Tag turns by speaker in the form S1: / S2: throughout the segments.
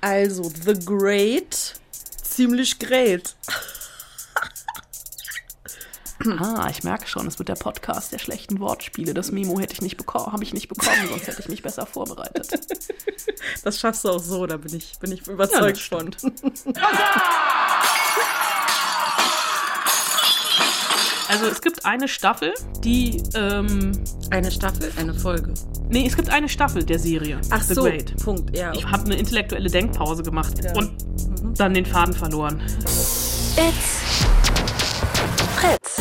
S1: Also, The Great, ziemlich great.
S2: Ah, ich merke schon, es wird der Podcast der schlechten Wortspiele. Das Memo hätte ich nicht bekommen, habe ich nicht bekommen, sonst hätte ich mich besser vorbereitet.
S1: Das schaffst du auch so, da bin ich, bin ich überzeugt
S2: Ja,
S1: von.
S2: Also es gibt eine Staffel, die, ähm,
S1: Eine Staffel, eine Folge.
S2: nee, es gibt eine Staffel der Serie.
S1: Ach
S2: The
S1: so,
S2: Great.
S1: Punkt, ja.
S2: Ich habe eine intellektuelle Denkpause gemacht
S1: Ja.
S2: und dann den Faden verloren.
S3: It's Fritz.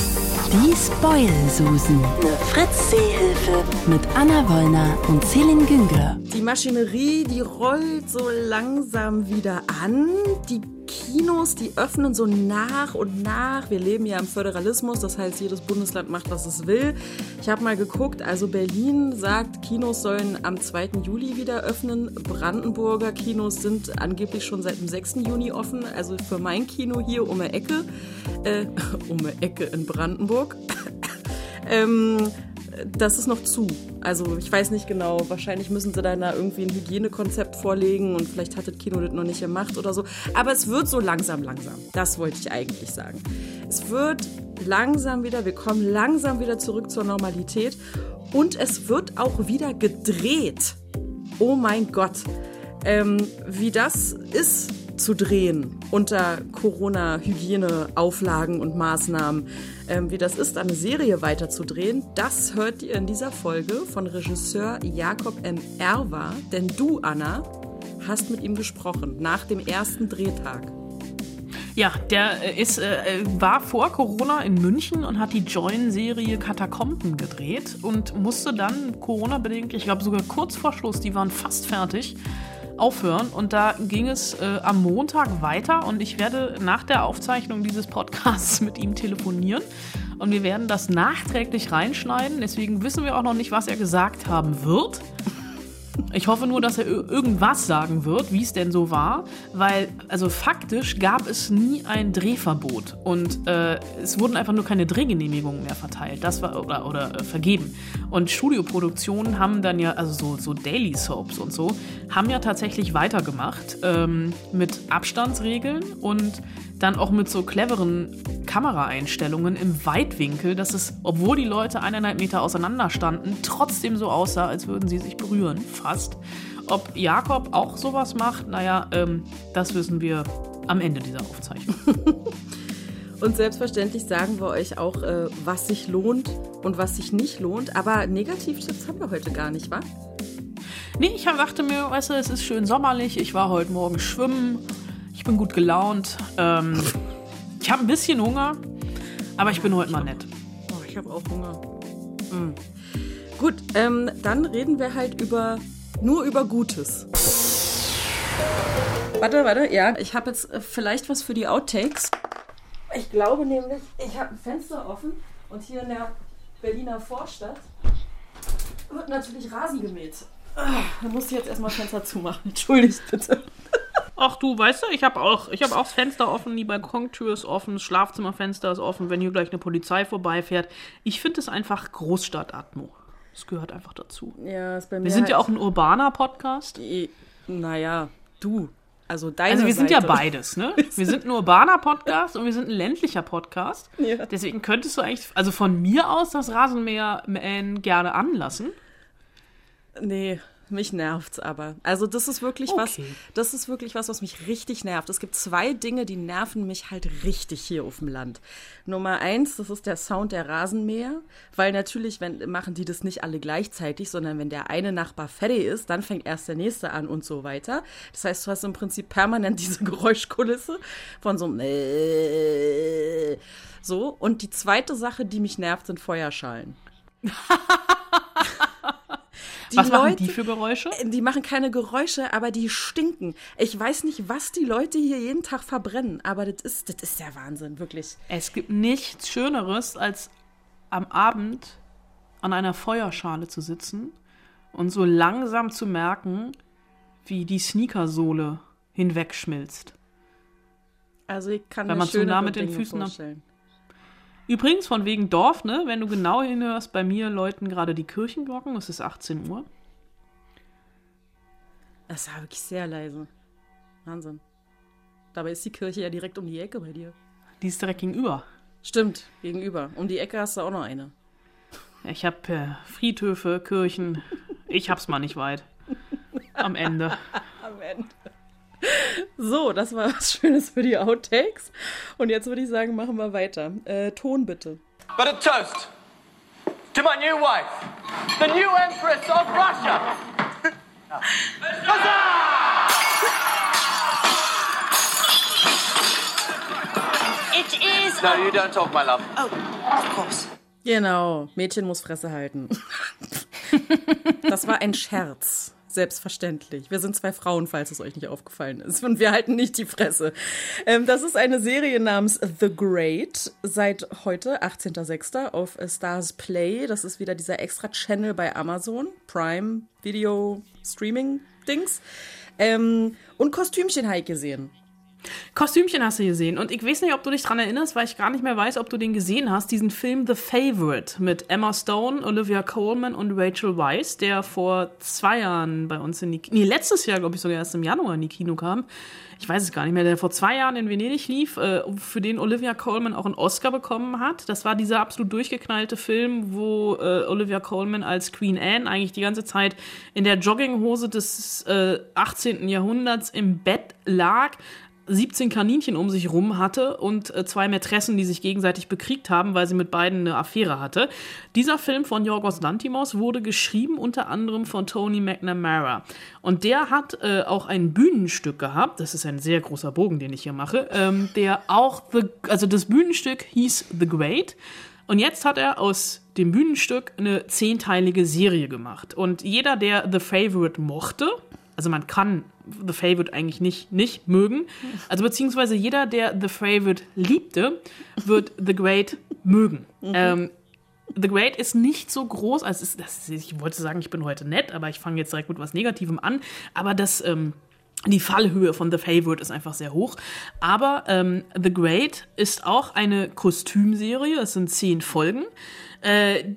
S3: Die Spoil-Susen. Eine Fritz-Seehilfe. Mit Anna Wollner und Celine Güngler.
S1: Die Maschinerie, die rollt so langsam wieder an. Die Kinos, die öffnen so nach und nach. Wir leben ja im Föderalismus, das heißt, jedes Bundesland macht, was es will. Ich habe mal geguckt, also Berlin sagt, Kinos sollen am 2. Juli wieder öffnen. Brandenburger Kinos sind angeblich schon seit dem 6. Juni offen. Also für mein Kino hier um die Ecke, äh, um die Ecke in Brandenburg. ähm, das ist noch zu. Also ich weiß nicht genau, wahrscheinlich müssen sie da irgendwie ein Hygienekonzept vorlegen und vielleicht hat das Kino das noch nicht gemacht oder so. Aber es wird so langsam, langsam. Das wollte ich eigentlich sagen. Es wird langsam wieder, wir kommen langsam wieder zurück zur Normalität und es wird auch wieder gedreht. Oh mein Gott. Ähm, wie das ist zu drehen unter Corona-Hygiene-Auflagen und Maßnahmen, ähm, wie das ist, eine Serie weiterzudrehen, das hört ihr in dieser Folge von Regisseur Jakob M. Erwa. Denn du, Anna, hast mit ihm gesprochen nach dem ersten Drehtag.
S2: Ja, der äh, ist, äh, war vor Corona in München und hat die Join-Serie Katakomben gedreht und musste dann Corona-bedingt, ich glaube sogar kurz vor Schluss, die waren fast fertig, aufhören. Und da ging es äh, am Montag weiter und ich werde nach der Aufzeichnung dieses Podcasts mit ihm telefonieren. Und wir werden das nachträglich reinschneiden. Deswegen wissen wir auch noch nicht, was er gesagt haben wird. Ich hoffe nur, dass er ir- irgendwas sagen wird, wie es denn so war, weil also faktisch gab es nie ein Drehverbot und äh, es wurden einfach nur keine Drehgenehmigungen mehr verteilt, das war oder, oder äh, vergeben. Und Studioproduktionen haben dann ja also so, so Daily Soaps und so haben ja tatsächlich weitergemacht ähm, mit Abstandsregeln und dann auch mit so cleveren Kameraeinstellungen im Weitwinkel, dass es, obwohl die Leute eineinhalb Meter auseinander standen, trotzdem so aussah, als würden sie sich berühren, fast. Ob Jakob auch sowas macht, naja, ähm, das wissen wir am Ende dieser Aufzeichnung.
S1: Und selbstverständlich sagen wir euch auch, äh, was sich lohnt und was sich nicht lohnt. Aber Negativtipps haben wir heute gar nicht, wa?
S2: Nee, ich dachte mir, weißt du, es ist schön sommerlich, ich war heute Morgen schwimmen, bin gut gelaunt, ähm, ich habe ein bisschen Hunger, aber ich bin heute mal nett.
S1: Oh, ich habe auch Hunger. Mm. Gut, ähm, dann reden wir halt über nur über Gutes. Warte, warte, ja, ich habe jetzt äh, vielleicht was für die Outtakes. Ich glaube nämlich, ich habe ein Fenster offen und hier in der Berliner Vorstadt wird natürlich Rasen gemäht. Ah, Da muss ich jetzt erstmal Fenster zumachen. Entschuldigt bitte.
S2: Ach du, weißt du, ich habe auch, ich habe auch das Fenster offen, die Balkontür ist offen, das Schlafzimmerfenster ist offen, wenn hier gleich eine Polizei vorbeifährt. Ich finde es einfach Großstadtatmo. Das gehört einfach dazu.
S1: Ja, ist bei mir.
S2: Wir sind
S1: halt
S2: ja auch ein urbaner Podcast.
S1: Naja, du. Also deine
S2: Also wir sind ja
S1: Seite.
S2: beides, ne? Wir sind ein urbaner Podcast und wir sind ein ländlicher Podcast.
S1: Ja.
S2: Deswegen könntest du eigentlich, also von mir aus das Rasenmähen gerne anlassen.
S1: Nee, mich nervt's aber. Also das ist wirklich was,
S2: Okay.
S1: das ist wirklich was, was mich richtig nervt. Es gibt zwei Dinge, die nerven mich halt richtig hier auf dem Land. Nummer eins, das ist der Sound der Rasenmäher, weil natürlich wenn, machen die das nicht alle gleichzeitig, sondern wenn der eine Nachbar fertig ist, dann fängt erst der nächste an und so weiter. Das heißt, du hast im Prinzip permanent diese Geräuschkulisse von so einem so. Und die zweite Sache, die mich nervt, sind Feuerschalen. Die
S2: Was machen
S1: Leute-
S2: die für Geräusche?
S1: die machen keine Geräusche, aber die stinken. Ich weiß nicht, was die Leute hier jeden Tag verbrennen, aber das ist, das ist der Wahnsinn, wirklich.
S2: Es gibt nichts Schöneres, als am Abend an einer Feuerschale zu sitzen und so langsam zu merken, wie die Sneakersohle hinwegschmilzt.
S1: Also ich kann mir
S2: man zu
S1: schönere
S2: nah mit den Füßen am-
S1: vorstellen.
S2: Übrigens, von wegen Dorf, ne? Wenn du genau hinhörst, bei mir läuten gerade die Kirchenglocken, es ist 18 Uhr.
S1: Das war wirklich sehr leise. Wahnsinn. Dabei ist die Kirche ja direkt um die Ecke bei dir.
S2: Die ist direkt gegenüber.
S1: Stimmt, gegenüber. Um die Ecke hast du auch noch eine.
S2: Ich habe äh, Friedhöfe, Kirchen. Ich hab's mal nicht weit. Am Ende.
S1: Am Ende. So, das war was Schönes für die Outtakes. Und jetzt würde ich sagen, machen wir weiter. Äh, Ton bitte.
S4: But a toast to my new wife, the new Empress of Russia.
S5: It is.
S4: No, you don't talk, my love.
S5: Oh, of course.
S1: Genau, Mädchen muss Fresse halten. das war ein Scherz. Selbstverständlich. Wir sind zwei Frauen, falls es euch nicht aufgefallen ist. Und wir halten nicht die Fresse. Ähm, das ist eine Serie namens The Great. Seit heute, 18.06. auf Stars Play. Das ist wieder dieser extra Channel bei Amazon. Prime Video Streaming Dings. Ähm, und Kostümchen habe ich gesehen.
S2: Kostümchen hast du gesehen. Und ich weiß nicht, ob du dich dran erinnerst, weil ich gar nicht mehr weiß, ob du den gesehen hast. Diesen Film The Favorite mit Emma Stone, Olivia Colman und Rachel Weisz, der vor zwei Jahren bei uns in die, nee, letztes Jahr, glaube ich, sogar erst im Januar in die Kino kam. Ich weiß es gar nicht mehr, der vor zwei Jahren in Venedig lief, äh, für den Olivia Colman auch einen Oscar bekommen hat. Das war dieser absolut durchgeknallte Film, wo äh, Olivia Colman als Queen Anne eigentlich die ganze Zeit in der Jogginghose des äh, 18. Jahrhunderts im Bett lag 17 Kaninchen um sich rum hatte und äh, zwei Mätressen, die sich gegenseitig bekriegt haben, weil sie mit beiden eine Affäre hatte. Dieser Film von Yorgos Lantimos wurde geschrieben unter anderem von Tony McNamara. Und der hat äh, auch ein Bühnenstück gehabt, das ist ein sehr großer Bogen, den ich hier mache, ähm, der auch, the, also das Bühnenstück hieß The Great. Und jetzt hat er aus dem Bühnenstück eine zehnteilige Serie gemacht. Und jeder, der The Favorite mochte, also man kann The Favorite eigentlich nicht, nicht mögen. Also beziehungsweise jeder, der The Favorite liebte, wird The Great mögen. Ähm, The Great ist nicht so groß, also ist, das, ich wollte sagen, ich bin heute nett, aber ich fange jetzt direkt mit was Negativem an. Aber das, ähm, die Fallhöhe von The Favorite ist einfach sehr hoch. Aber ähm, The Great ist auch eine Kostümserie. Es sind zehn Folgen. Äh,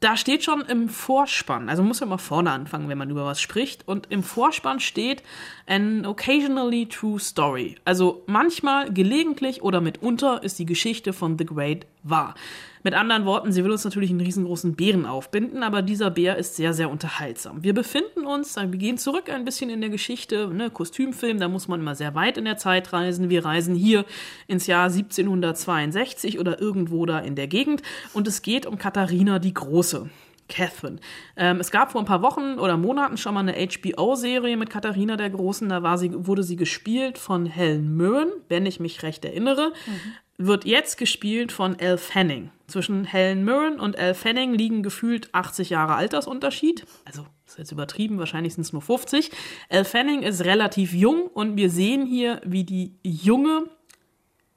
S2: da steht schon im Vorspann, also muss man mal vorne anfangen, wenn man über was spricht. Und im Vorspann steht an occasionally true story. Also manchmal, gelegentlich oder mitunter ist die Geschichte von The Great wahr. Mit anderen Worten, sie will uns natürlich einen riesengroßen Bären aufbinden, aber dieser Bär ist sehr, sehr unterhaltsam. Wir befinden uns, wir gehen zurück ein bisschen in der Geschichte, ne, Kostümfilm, da muss man immer sehr weit in der Zeit reisen. Wir reisen hier ins Jahr 1762 oder irgendwo da in der Gegend und es geht um Katharina die Große. Catherine. Ähm, es gab vor ein paar Wochen oder Monaten schon mal eine HBO-Serie mit Katharina der Großen. Da war sie, wurde sie gespielt von Helen Mirren, wenn ich mich recht erinnere. Mhm. Wird jetzt gespielt von Elle Fanning. Zwischen Helen Mirren und Elle Fanning liegen gefühlt 80 Jahre Altersunterschied. Also ist jetzt übertrieben, wahrscheinlich sind es nur 50. Elle Fanning ist relativ jung und wir sehen hier, wie die junge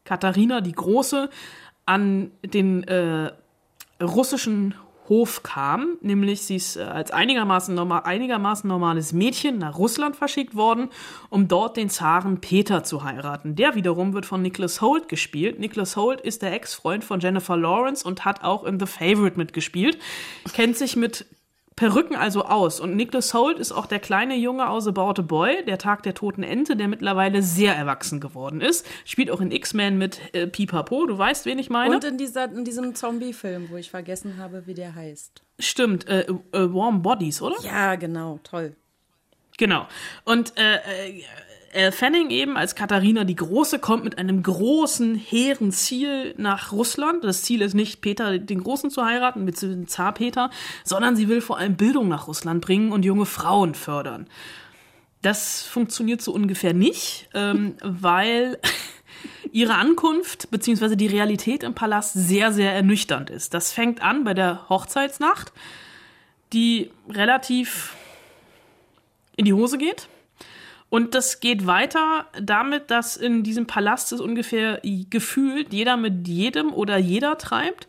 S2: Katharina die Große an den äh, russischen Hof kam, nämlich sie ist äh, als einigermaßen, normal, einigermaßen normales Mädchen nach Russland verschickt worden, um dort den Zaren Peter zu heiraten. Der wiederum wird von Nicholas Holt gespielt. Nicholas Holt ist der Ex-Freund von Jennifer Lawrence und hat auch in The Favorite mitgespielt, kennt sich mit Perücken also aus. Und Nicholas Holt ist auch der kleine Junge aus About a Boy, der Tag der toten Ente, der mittlerweile sehr erwachsen geworden ist. Spielt auch in X-Men mit äh, Pipapo, du weißt, wen ich meine.
S1: Und in, dieser, in diesem Zombie-Film, wo ich vergessen habe, wie der heißt.
S2: Stimmt, äh, äh, Warm Bodies, oder?
S1: Ja, genau, toll.
S2: Genau. Und äh, äh Fanning eben als Katharina die Große kommt mit einem großen, hehren Ziel nach Russland. Das Ziel ist nicht, Peter den Großen zu heiraten, mit dem Zar Peter, sondern sie will vor allem Bildung nach Russland bringen und junge Frauen fördern. Das funktioniert so ungefähr nicht, ähm, weil ihre Ankunft bzw. die Realität im Palast sehr, sehr ernüchternd ist. Das fängt an bei der Hochzeitsnacht, die relativ in die Hose geht. Und das geht weiter damit, dass in diesem Palast es ungefähr gefühlt jeder mit jedem oder jeder treibt.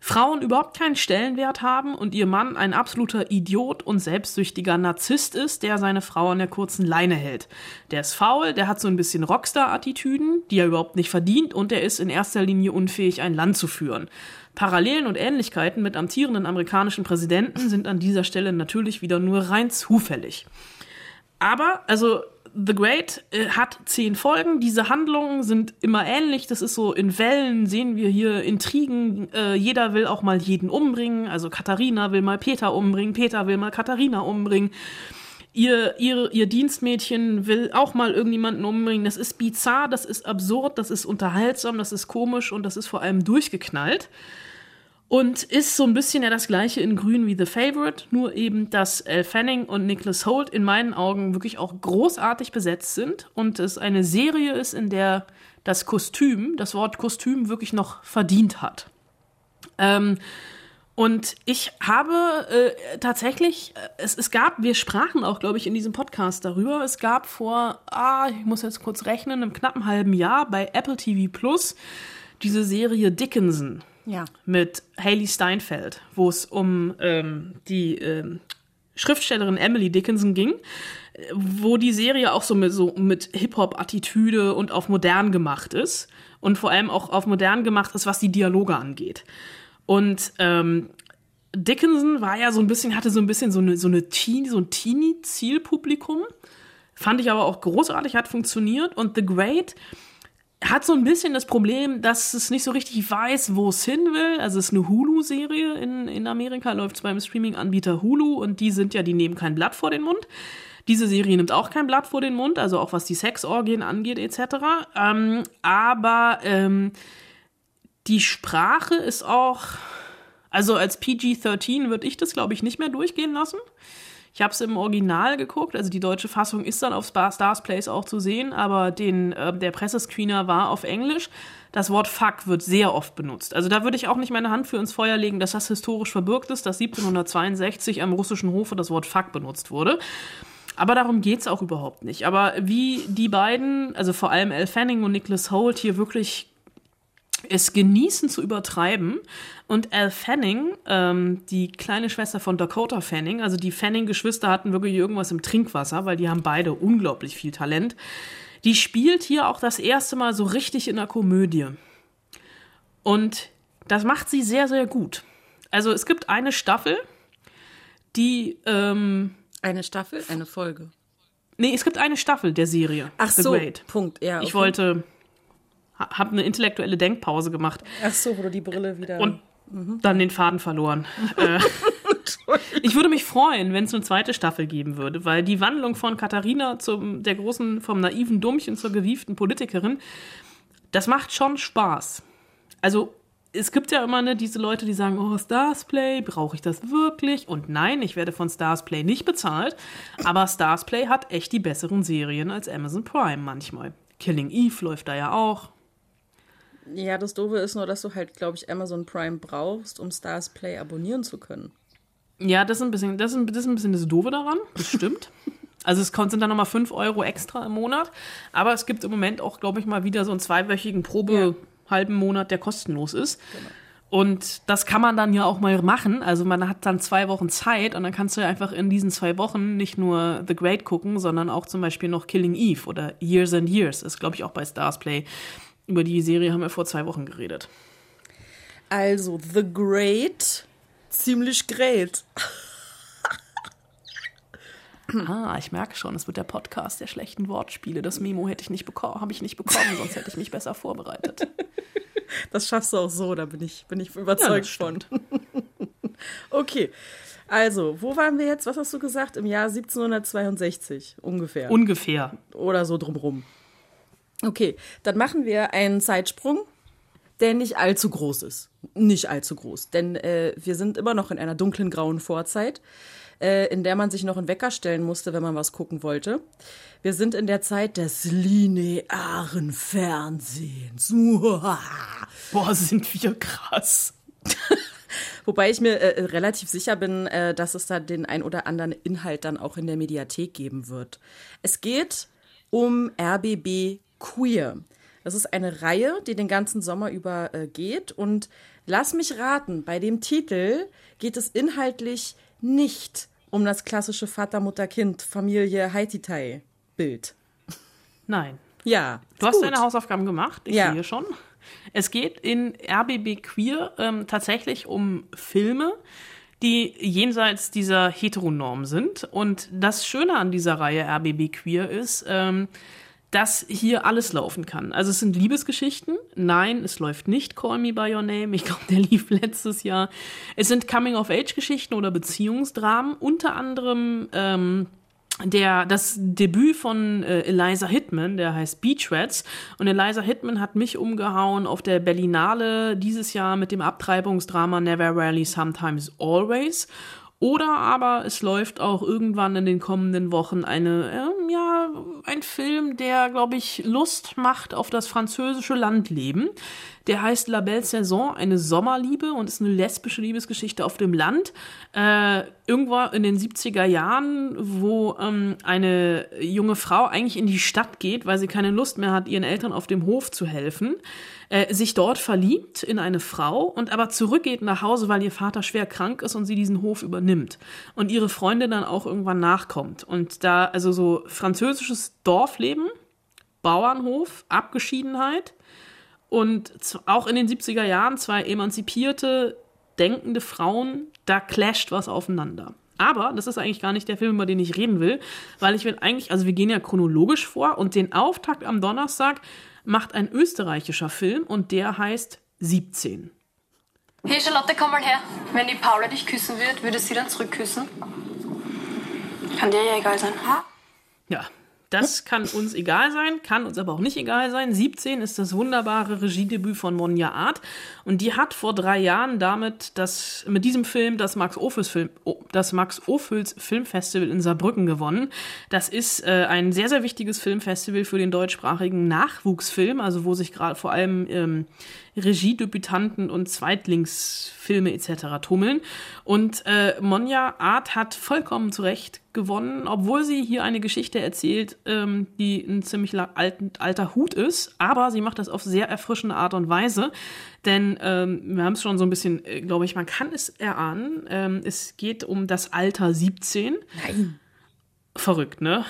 S2: Frauen überhaupt keinen Stellenwert haben und ihr Mann ein absoluter Idiot und selbstsüchtiger Narzisst ist, der seine Frau an der kurzen Leine hält. Der ist faul, der hat so ein bisschen Rockstar-Attitüden, die er überhaupt nicht verdient und er ist in erster Linie unfähig, ein Land zu führen. Parallelen und Ähnlichkeiten mit amtierenden amerikanischen Präsidenten sind an dieser Stelle natürlich wieder nur rein zufällig. Aber, also The Great äh, hat zehn Folgen. Diese Handlungen sind immer ähnlich. Das ist so in Wellen sehen wir hier Intrigen. Äh, jeder will auch mal jeden umbringen. Also Katharina will mal Peter umbringen. Peter will mal Katharina umbringen. Ihr, ihr, ihr Dienstmädchen will auch mal irgendjemanden umbringen. Das ist bizarr, das ist absurd, das ist unterhaltsam, das ist komisch und das ist vor allem durchgeknallt. Und ist so ein bisschen ja das gleiche in Grün wie The Favorite, nur eben, dass Elle Fanning und Nicholas Holt in meinen Augen wirklich auch großartig besetzt sind und es eine Serie ist, in der das Kostüm, das Wort Kostüm wirklich noch verdient hat. Ähm, und ich habe äh, tatsächlich, äh, es, es gab, wir sprachen auch, glaube ich, in diesem Podcast darüber, es gab vor, ah, ich muss jetzt kurz rechnen, einem knappen halben Jahr bei Apple TV Plus diese Serie Dickinson
S1: Ja.
S2: mit Haley Steinfeld, wo es um ähm, die ähm, Schriftstellerin Emily Dickinson ging, wo die Serie auch so mit, so mit Hip-Hop-Attitüde und auf modern gemacht ist und vor allem auch auf modern gemacht ist, was die Dialoge angeht. Und ähm, Dickinson war ja so ein bisschen, hatte so ein bisschen so eine, so eine Teenie, so ein Teenie-Zielpublikum. Fand ich aber auch großartig, hat funktioniert. Und The Great hat so ein bisschen das Problem, dass es nicht so richtig weiß, wo es hin will. Also es ist eine Hulu-Serie in, in Amerika, läuft beim Streaming-Anbieter Hulu und die sind ja, die nehmen kein Blatt vor den Mund. Diese Serie nimmt auch kein Blatt vor den Mund, also auch was die Sexorgien angeht etc. Ähm, aber ähm, die Sprache ist auch, also als PG-13 würde ich das, glaube ich, nicht mehr durchgehen lassen. Ich habe es im Original geguckt, also die deutsche Fassung ist dann auf Star Stars Place auch zu sehen, aber den, äh, der Pressescreener war auf Englisch. Das Wort Fuck wird sehr oft benutzt. Also da würde ich auch nicht meine Hand für ins Feuer legen, dass das historisch verbürgt ist, dass 1762 am russischen Hofe das Wort Fuck benutzt wurde. Aber darum geht's auch überhaupt nicht. Aber wie die beiden, also vor allem Elle Fanning und Nicholas Holt, hier wirklich es genießen zu übertreiben. Und Al Fanning, ähm, die kleine Schwester von Dakota Fanning, also die Fanning-Geschwister hatten wirklich irgendwas im Trinkwasser, weil die haben beide unglaublich viel Talent. Die spielt hier auch das erste Mal so richtig in der Komödie. Und das macht sie sehr, sehr gut. Also es gibt eine Staffel, die, ähm,
S1: Eine Staffel, eine Folge.
S2: nee, es gibt eine Staffel der Serie.
S1: Ach
S2: The
S1: so,
S2: Great.
S1: Punkt. Ja,
S2: Ich
S1: okay.
S2: wollte, ha- hab eine intellektuelle Denkpause gemacht.
S1: Ach so, wo du die Brille wieder.
S2: und dann den Faden verloren. äh, ich würde mich freuen, wenn es eine zweite Staffel geben würde, weil die Wandlung von Katharina zum der großen, vom naiven Dummchen zur gewieften Politikerin, das macht schon Spaß. Also es gibt ja immer ne, diese Leute, die sagen, oh, Starsplay, brauche ich das wirklich? Und nein, ich werde von Starsplay nicht bezahlt, aber Starsplay hat echt die besseren Serien als Amazon Prime manchmal. Killing Eve läuft da ja auch.
S1: Ja, das Doofe ist nur, dass du halt, glaube ich, Amazon Prime brauchst, um Stars Play abonnieren zu können.
S2: Ja, das ist ein bisschen, das ist ein, das ist ein bisschen das Doofe daran, das stimmt. Also es sind dann nochmal 5 Euro extra im Monat. Aber es gibt im Moment auch, glaube ich, mal wieder so einen zweiwöchigen Probe halben Monat, der kostenlos ist. Und das kann man dann ja auch mal machen. Also man hat dann zwei Wochen Zeit und dann kannst du ja einfach in diesen zwei Wochen nicht nur The Great gucken, sondern auch zum Beispiel noch Killing Eve oder Years and Years. Ist, glaube ich, auch bei Stars Play. Über die Serie haben wir vor zwei Wochen geredet.
S1: Also, The Great, ziemlich great.
S2: Ah, ich merke schon, es wird der Podcast der schlechten Wortspiele. Das Memo hätte ich nicht bekommen, habe ich nicht bekommen, sonst hätte ich mich besser vorbereitet.
S1: Das schaffst du auch so, da bin ich, bin ich
S2: Ja,
S1: überzeugt
S2: das
S1: von. okay, also, wo waren wir jetzt? Was hast du gesagt? Im Jahr 1762 ungefähr.
S2: Ungefähr.
S1: oder so drumrum. Okay, dann machen wir einen Zeitsprung, der nicht allzu groß ist. Nicht allzu groß, denn äh, wir sind immer noch in einer dunklen grauen Vorzeit, äh, in der man sich noch einen Wecker stellen musste, wenn man was gucken wollte. Wir sind in der Zeit des linearen Fernsehens.
S2: Boah, sind wir krass.
S1: Wobei ich mir äh, relativ sicher bin, äh, dass es da den ein oder anderen Inhalt dann auch in der Mediathek geben wird. Es geht um RBB Queer. Das ist eine Reihe, die den ganzen Sommer über äh, geht. Und lass mich raten, bei dem Titel geht es inhaltlich nicht um das klassische Vater-Mutter-Kind, Familie Haititai-Bild.
S2: Nein.
S1: Ja.
S2: Du hast
S1: gut.
S2: deine Hausaufgaben gemacht, ich
S1: Ja.
S2: sehe schon. Es geht in RBB Queer ähm, tatsächlich um Filme, die jenseits dieser Heteronorm sind. Und das Schöne an dieser Reihe RBB Queer ist, ähm, dass hier alles laufen kann. Also es sind Liebesgeschichten. Nein, es läuft nicht Call Me By Your Name. Ich glaube, der lief letztes Jahr. Es sind Coming-of-Age-Geschichten oder Beziehungsdramen. Unter anderem ähm, der, das Debüt von äh, Eliza Hitman, der heißt Beach Rats. Und Eliza Hitman hat mich umgehauen auf der Berlinale dieses Jahr mit dem Abtreibungsdrama Never Rarely Sometimes Always. Oder aber es läuft auch irgendwann in den kommenden Wochen eine, äh, ja, ein Film, der, glaube ich, Lust macht auf das französische Landleben. Der heißt La Belle Saison, eine Sommerliebe und ist eine lesbische Liebesgeschichte auf dem Land. Äh, irgendwo in den 70er Jahren, wo ähm, eine junge Frau eigentlich in die Stadt geht, weil sie keine Lust mehr hat, ihren Eltern auf dem Hof zu helfen, äh, sich dort verliebt in eine Frau und aber zurückgeht nach Hause, weil ihr Vater schwer krank ist und sie diesen Hof übernimmt. Und ihre Freundin dann auch irgendwann nachkommt. Und da, also so französisches Dorfleben, Bauernhof, Abgeschiedenheit und auch in den 70er Jahren zwei emanzipierte, denkende Frauen, da clasht was aufeinander. Aber das ist eigentlich gar nicht der Film, über den ich reden will, weil ich will eigentlich, also wir gehen ja chronologisch vor und den Auftakt am Donnerstag macht ein österreichischer Film und der heißt 17.
S6: Hey Charlotte, komm mal her. Wenn die Paula dich küssen wird, würde sie dann zurückküssen? Kann dir ja egal sein. Ha?
S2: Ja, das kann uns egal sein, kann uns aber auch nicht egal sein. 17 ist das wunderbare Regiedebüt von Monja Art und die hat vor drei Jahren damit das, mit diesem Film das Max Ophüls Film, das Max Ophüls Filmfestival in Saarbrücken gewonnen. Das ist äh, ein sehr, sehr wichtiges Filmfestival für den deutschsprachigen Nachwuchsfilm, also wo sich gerade vor allem ähm, Regiedebütanten und Zweitlingsfilme etc. tummeln. Und äh, Monja Art hat vollkommen zu Recht gewonnen, obwohl sie hier eine Geschichte erzählt, ähm, die ein ziemlich alt, alter Hut ist. Aber sie macht das auf sehr erfrischende Art und Weise. Denn ähm, wir haben es schon so ein bisschen, äh, glaube ich, man kann es erahnen. Ähm, es geht um das Alter 17.
S1: Nein.
S2: Verrückt, ne?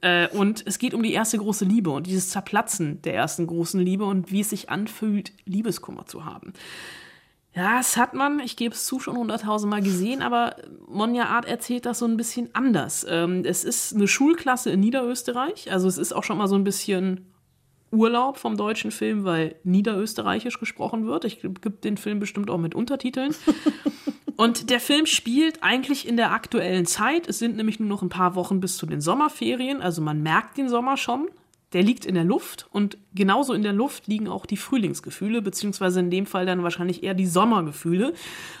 S2: Äh, und es geht um die erste große Liebe und dieses Zerplatzen der ersten großen Liebe und wie es sich anfühlt, Liebeskummer zu haben. Ja, das hat man, ich gebe es zu, schon hunderttausendmal gesehen, aber Monja Art erzählt das so ein bisschen anders. Ähm, es ist eine Schulklasse in Niederösterreich, also es ist auch schon mal so ein bisschen Urlaub vom deutschen Film, weil niederösterreichisch gesprochen wird. Ich gebe den Film bestimmt auch mit Untertiteln. Und der Film spielt eigentlich in der aktuellen Zeit. Es sind nämlich nur noch ein paar Wochen bis zu den Sommerferien. Also man merkt den Sommer schon. Der liegt in der Luft und genauso in der Luft liegen auch die Frühlingsgefühle, beziehungsweise in dem Fall dann wahrscheinlich eher die Sommergefühle.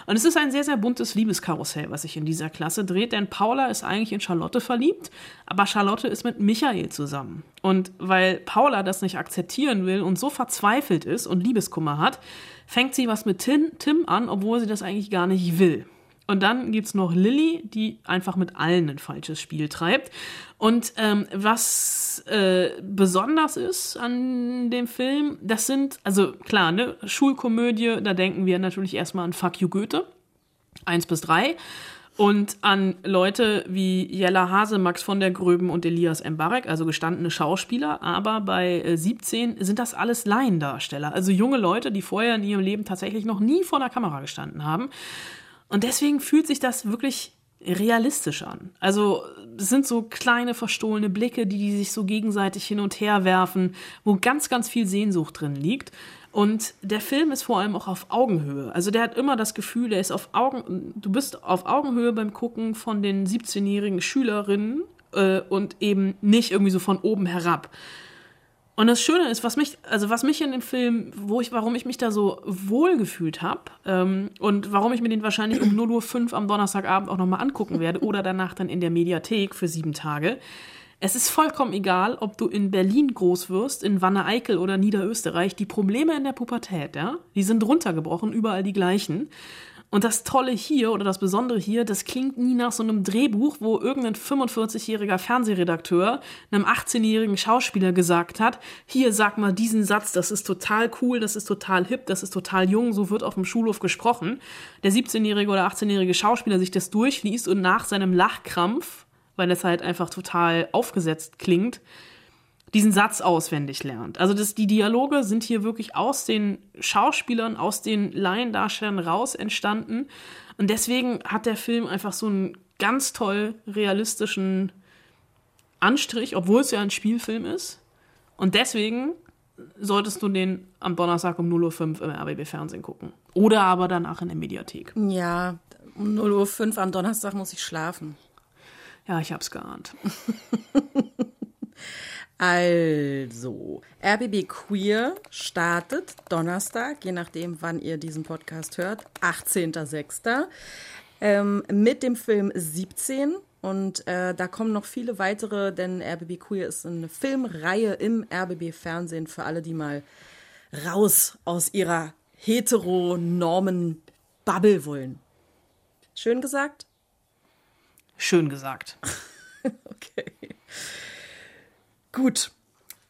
S2: Und es ist ein sehr, sehr buntes Liebeskarussell, was sich in dieser Klasse dreht, denn Paula ist eigentlich in Charlotte verliebt, aber Charlotte ist mit Michael zusammen. Und weil Paula das nicht akzeptieren will und so verzweifelt ist und Liebeskummer hat, fängt sie was mit Tim, an, obwohl sie das eigentlich gar nicht will. Und dann gibt es noch Lilly, die einfach mit allen ein falsches Spiel treibt. Und ähm, was äh, besonders ist an dem Film, das sind, also klar, ne, Schulkomödie, da denken wir natürlich erstmal an Fuck You Goethe. Eins bis drei. Und an Leute wie Jella Hase, Max von der Gröben und Elias Mbarek, also gestandene Schauspieler. Aber bei 17 äh, sind das alles Laiendarsteller. Also junge Leute, die vorher in ihrem Leben tatsächlich noch nie vor der Kamera gestanden haben. Und deswegen fühlt sich das wirklich realistisch an. Also es sind so kleine verstohlene Blicke, die, sich so gegenseitig hin und her werfen, wo ganz, ganz viel Sehnsucht drin liegt. Und der Film ist vor allem auch auf Augenhöhe. Also der hat immer das Gefühl, der ist auf Augen, du bist auf Augenhöhe beim Gucken von den 17-jährigen Schülerinnen äh, und eben nicht irgendwie so von oben herab. Und das Schöne ist, was mich, also was mich in dem Film, wo ich, warum ich mich da so wohl gefühlt habe ähm, und warum ich mir den wahrscheinlich um 0.05 Uhr am Donnerstagabend auch nochmal angucken werde oder danach dann in der Mediathek für sieben Tage, es ist vollkommen egal, ob du in Berlin groß wirst, in Wanne-Eickel oder Niederösterreich. Die Probleme in der Pubertät, ja, die sind runtergebrochen, überall die gleichen. Und das Tolle hier oder das Besondere hier, das klingt nie nach so einem Drehbuch, wo irgendein 45-jähriger Fernsehredakteur einem 18-jährigen Schauspieler gesagt hat, hier sag mal diesen Satz, das ist total cool, das ist total hip, das ist total jung, so wird auf dem Schulhof gesprochen. Der 17-jährige oder 18-jährige Schauspieler sich das durchliest und nach seinem Lachkrampf weil es halt einfach total aufgesetzt klingt, diesen Satz auswendig lernt. Also das, die Dialoge sind hier wirklich aus den Schauspielern, aus den Laiendarstellern raus entstanden. Und deswegen hat der Film einfach so einen ganz toll realistischen Anstrich, obwohl es ja ein Spielfilm ist. Und deswegen solltest du den am Donnerstag um 0.05 Uhr im RBB Fernsehen gucken. Oder aber danach in der Mediathek.
S1: Ja, um 0.05 Uhr am Donnerstag muss ich schlafen.
S2: Ja, ich hab's geahnt.
S1: Also, RBB Queer startet Donnerstag, je nachdem, wann ihr diesen Podcast hört, 18.06. Ähm, mit dem Film 17. Und äh, da kommen noch viele weitere, denn RBB Queer ist eine Filmreihe im RBB Fernsehen für alle, die mal raus aus ihrer heteronormen Bubble wollen. Schön gesagt?
S2: Schön gesagt.
S1: okay. Gut.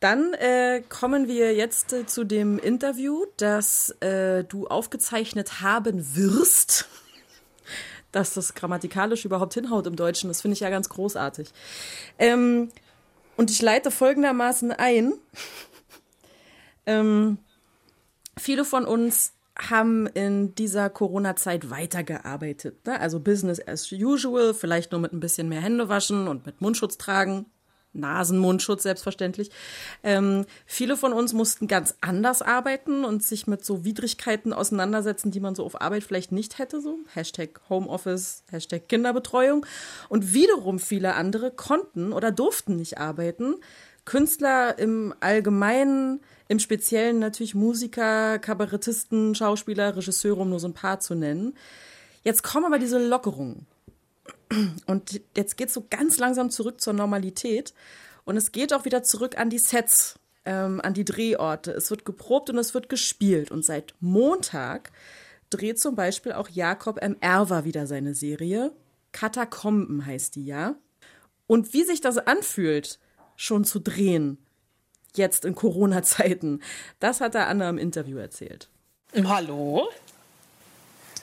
S1: Dann äh, kommen wir jetzt äh, zu dem Interview, das äh, du aufgezeichnet haben wirst. Dass das grammatikalisch überhaupt hinhaut im Deutschen, das finde ich ja ganz großartig. Ähm, und ich leite folgendermaßen ein. ähm, viele von uns haben in dieser Corona-Zeit weitergearbeitet. Ne? Also Business as usual, vielleicht nur mit ein bisschen mehr Hände waschen und mit Mundschutz tragen, Nasenmundschutz selbstverständlich. Ähm, viele von uns mussten ganz anders arbeiten und sich mit so Widrigkeiten auseinandersetzen, die man so auf Arbeit vielleicht nicht hätte. So Hashtag Homeoffice, Hashtag Kinderbetreuung. Und wiederum viele andere konnten oder durften nicht arbeiten. Künstler im Allgemeinen, im Speziellen natürlich Musiker, Kabarettisten, Schauspieler, Regisseure, um nur so ein paar zu nennen. Jetzt kommen aber diese Lockerungen. Und jetzt geht es so ganz langsam zurück zur Normalität. Und es geht auch wieder zurück an die Sets, ähm, an die Drehorte. Es wird geprobt und es wird gespielt. Und seit Montag dreht zum Beispiel auch Jakob M. Erwer wieder seine Serie. Katakomben heißt die ja. Und wie sich das anfühlt, schon zu drehen, jetzt in Corona-Zeiten, das hat er Anna im Interview erzählt.
S2: Hallo,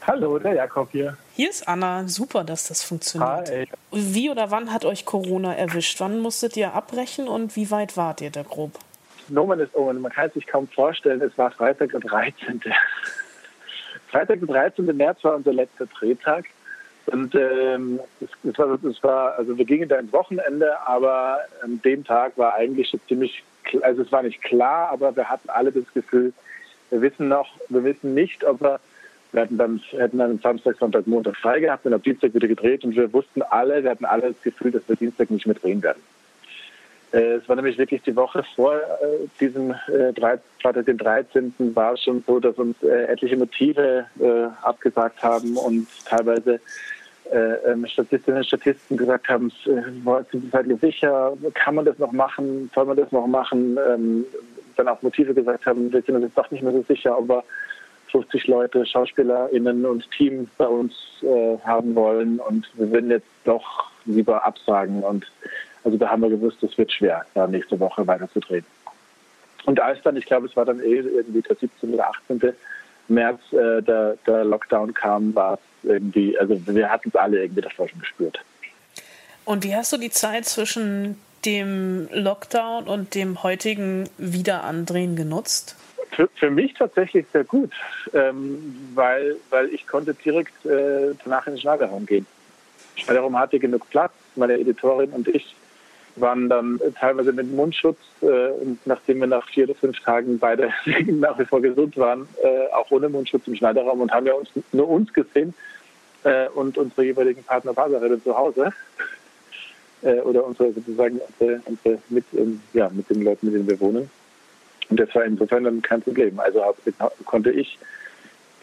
S7: Hallo, der Jakob hier.
S2: hier ist Anna. Super, dass das funktioniert.
S7: Hi.
S2: Wie oder wann hat euch Corona erwischt? Wann musstet ihr abbrechen und wie weit wart ihr da grob?
S7: Nomen ist Omen. Man kann sich kaum vorstellen, es war Freitag der 13. Freitag der 13. März war unser letzter Drehtag. Und ähm, es, es, war, es war, also wir gingen da ins Wochenende, aber an dem Tag war eigentlich so ziemlich, also es war nicht klar, aber wir hatten alle das Gefühl, wir wissen noch, wir wissen nicht, ob wir, wir hatten dann, hätten dann Samstag, Sonntag, Montag frei gehabt und am Dienstag wieder gedreht und wir wussten alle, wir hatten alle das Gefühl, dass wir Dienstag nicht mehr drehen werden. Äh, Es war nämlich wirklich die Woche vor äh, diesem Freitag, den 13. war es schon so, dass uns äh, etliche Motive abgesagt haben und teilweise äh, ähm, Statistinnen und Statisten gesagt haben, sind Sie halt sicher, kann man das noch machen, soll man das noch machen? Ähm, dann auch Motive gesagt haben, wir sind uns jetzt doch nicht mehr so sicher, ob wir 50 Leute, SchauspielerInnen und Team bei uns äh, haben wollen und wir würden jetzt doch lieber absagen und also da haben wir gewusst, es wird schwer, da nächste Woche weiterzudrehen. Und als dann, ich glaube, es war dann eh irgendwie der 17. oder 18. März äh, der, der Lockdown kam, war es irgendwie, also wir hatten es alle irgendwie davor schon gespürt.
S2: Und wie hast du die Zeit zwischen dem Lockdown und dem heutigen Wiederandrehen genutzt?
S7: Für, für mich tatsächlich sehr gut, ähm, weil, weil ich konnte direkt äh, danach in den Schneiderraum gehen. Schneiderraum hatte genug Platz, meine Editorin und ich waren dann teilweise mit Mundschutz äh, und nachdem wir nach vier oder fünf Tagen beide nach wie vor gesund waren, äh, auch ohne Mundschutz im Schneiderraum und haben ja uns nur uns gesehen äh, und unsere jeweiligen Partner Partnerinnen zu Hause äh, oder unsere sozusagen unsere, unsere mit, ähm, ja, mit den Leuten, mit denen wir wohnen. Und das war insofern dann kein Problem. Also konnte ich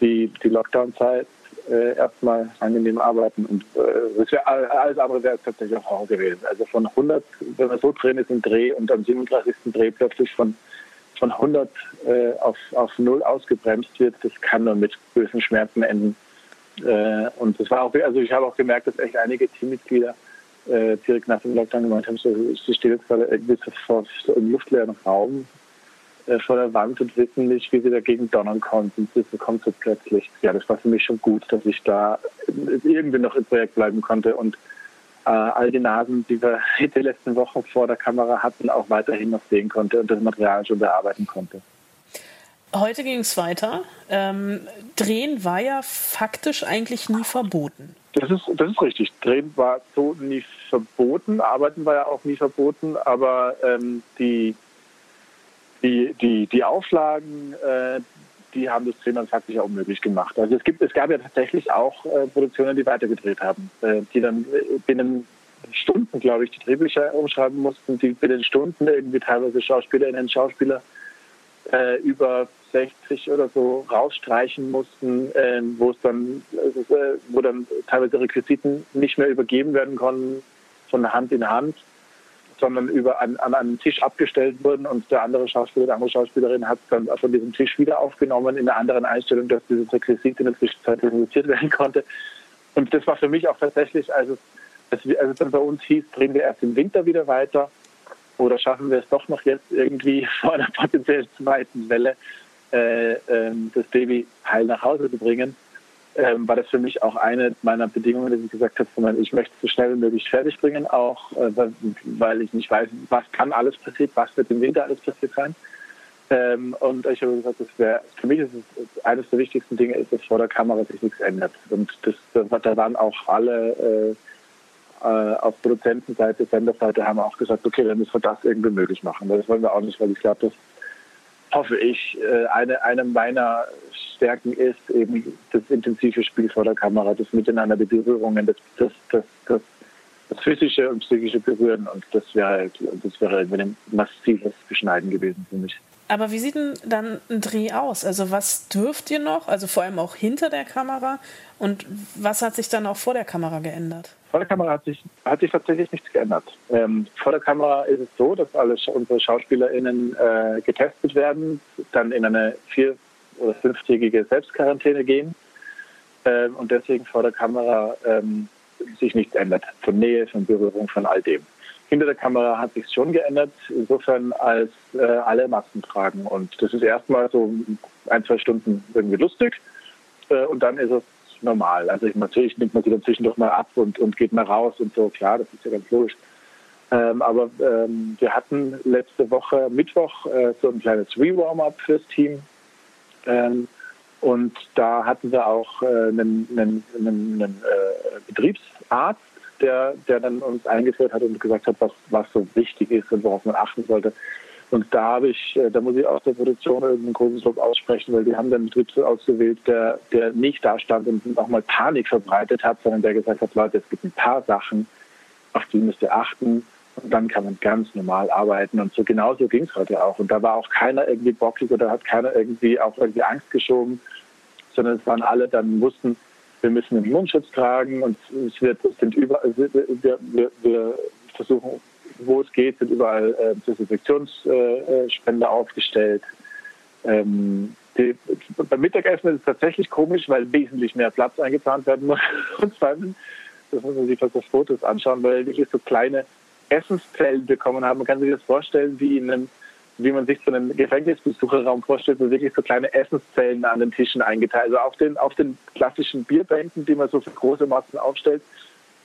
S7: die, die Lockdown-Zeit äh, erstmal angenehm arbeiten und äh, wär, alles andere wäre tatsächlich auch Horror gewesen. Also von 100, wenn wir so drehen ist im Dreh und am 37. Dreh plötzlich von von 100 äh, auf, auf 0 ausgebremst wird, das kann nur mit bösen Schmerzen enden. Äh, und das war auch, also ich habe auch gemerkt, dass echt einige Teammitglieder äh, direkt nach dem Lockdown gemeint haben, so, sie stehen jetzt gerade irgendwie vor so im luftleeren Raum äh, vor der Wand und wissen nicht, wie sie dagegen donnern konnten. Das kommt so plötzlich. Ja, das war für mich schon gut, dass ich da irgendwie noch im Projekt bleiben konnte und all die Nasen, die wir die letzten Wochen vor der Kamera hatten, auch weiterhin noch sehen konnte und das Material schon bearbeiten konnte.
S2: Heute ging es weiter. Ähm, Drehen war ja faktisch eigentlich nie verboten.
S7: Das ist, das ist richtig. Drehen war so nie verboten, Arbeiten war ja auch nie verboten, aber ähm, die, die, die, die Auflagen, äh, die haben das Drehen dann faktisch auch unmöglich gemacht. Also es, gibt, es gab ja tatsächlich auch äh, Produktionen, die weitergedreht haben, äh, die dann binnen Stunden, glaube ich, die Drehbücher umschreiben mussten, die binnen Stunden irgendwie teilweise Schauspielerinnen, Schauspieler äh, über 60 oder so rausstreichen mussten, äh, wo es dann, äh, wo dann teilweise Requisiten nicht mehr übergeben werden konnten von Hand in Hand, sondern über an, an einen Tisch abgestellt wurden und der andere Schauspieler, die andere Schauspielerin hat dann von diesem Tisch wieder aufgenommen in einer anderen Einstellung, dass dieses Requisit in der Zwischenzeit reduziert werden konnte. Und das war für mich auch tatsächlich, als es, als es dann bei uns hieß, drehen wir erst im Winter wieder weiter oder schaffen wir es doch noch jetzt irgendwie vor einer potenziell zweiten Welle, äh, äh, das Baby heil nach Hause zu bringen, ähm, war das für mich auch eine meiner Bedingungen, dass ich gesagt habe, ich möchte es so schnell wie möglich fertig bringen, auch äh, weil ich nicht weiß, was kann alles passiert, was wird im Winter alles passiert sein. Ähm, und ich habe gesagt, das wäre für mich ist es eines der wichtigsten Dinge ist, dass vor der Kamera sich nichts ändert. Und das, da waren auch alle äh, äh, auf Produzentenseite, Senderseite haben auch gesagt, okay, dann müssen wir das irgendwie möglich machen. Das wollen wir auch nicht, weil ich glaube, das hoffe ich, äh, eine, eine meiner Stärken ist eben das intensive Spiel vor der Kamera, das Miteinander, die Berührungen, das, das, das, das, das physische und psychische Berühren. Und das wäre, das wäre ein massives Beschneiden gewesen für mich.
S2: Aber wie sieht denn dann ein Dreh aus? Also was dürft ihr noch? Also vor allem auch hinter der Kamera. Und was hat sich dann auch vor der Kamera geändert?
S7: Vor der Kamera hat sich, hat sich tatsächlich nichts geändert. Ähm, vor der Kamera ist es so, dass alle unsere SchauspielerInnen äh, getestet werden, dann in eine vier- oder fünftägige Selbstquarantäne gehen ähm, und deswegen vor der Kamera ähm, sich nichts ändert. Von Nähe, von Berührung, von all dem. Hinter der Kamera hat sich schon geändert, insofern als äh, alle Masken tragen. Und das ist erstmal so ein, zwei Stunden irgendwie lustig. Äh, und dann ist es normal. Also ich, natürlich nimmt man sie dann zwischendurch mal ab und, und geht mal raus und so, klar, das ist ja ganz logisch. Ähm, aber ähm, wir hatten letzte Woche Mittwoch äh, so ein kleines Re-Warm-up fürs Team. Ähm, und da hatten wir auch äh, einen, einen, einen, einen äh, Betriebsarzt, der, der dann uns eingeführt hat und gesagt hat, was, was so wichtig ist und worauf man achten sollte. Und da habe ich, äh, da muss ich auch der Produktion einen großen Lob aussprechen, weil die haben dann einen Betrieb ausgewählt, der, der nicht da stand und auch mal Panik verbreitet hat, sondern der gesagt hat, Leute, es gibt ein paar Sachen, auf die müsst ihr achten und dann kann man ganz normal arbeiten. Und so genauso ging es heute auch. Und da war auch keiner irgendwie bockig oder hat keiner irgendwie auch irgendwie Angst geschoben, sondern es waren alle dann wussten, wir müssen einen Mundschutz tragen und es wird, es sind überall, wir, wir, wir versuchen, wo es geht, sind überall äh, Desinfektionsspender äh, aufgestellt. Ähm, die, beim Mittagessen ist es tatsächlich komisch, weil wesentlich mehr Platz eingeplant werden muss. das muss man sich fast auf Fotos anschauen, weil wirklich so kleine Essenszellen bekommen haben. Man kann sich das vorstellen wie in einem wie man sich so einen Gefängnisbesucherraum vorstellt, wo wirklich so kleine Essenszellen an den Tischen eingeteilt. Also auf den, auf den klassischen Bierbänken, die man so für große Massen aufstellt,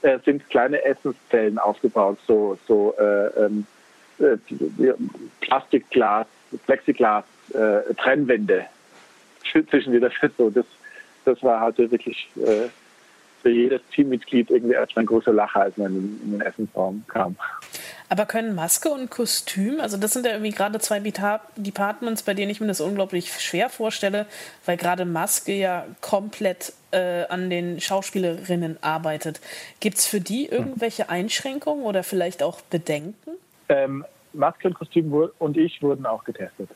S7: äh, sind kleine Essenszellen aufgebaut, so, so äh, ähm, äh, Plastikglas, Plexiglas, äh, Trennwände zwischen wieder so. Das, das war halt wirklich äh, für jedes Teammitglied irgendwie erstmal ein großer Lacher, als man in, in den Essensraum kam.
S2: Aber können Maske und Kostüm, also das sind ja irgendwie gerade zwei Departments, bei denen ich mir das unglaublich schwer vorstelle, weil gerade Maske ja komplett äh, an den Schauspielerinnen arbeitet. Gibt es für die irgendwelche Einschränkungen oder vielleicht auch Bedenken?
S7: Ähm, Maske und Kostüm und ich wurden auch getestet.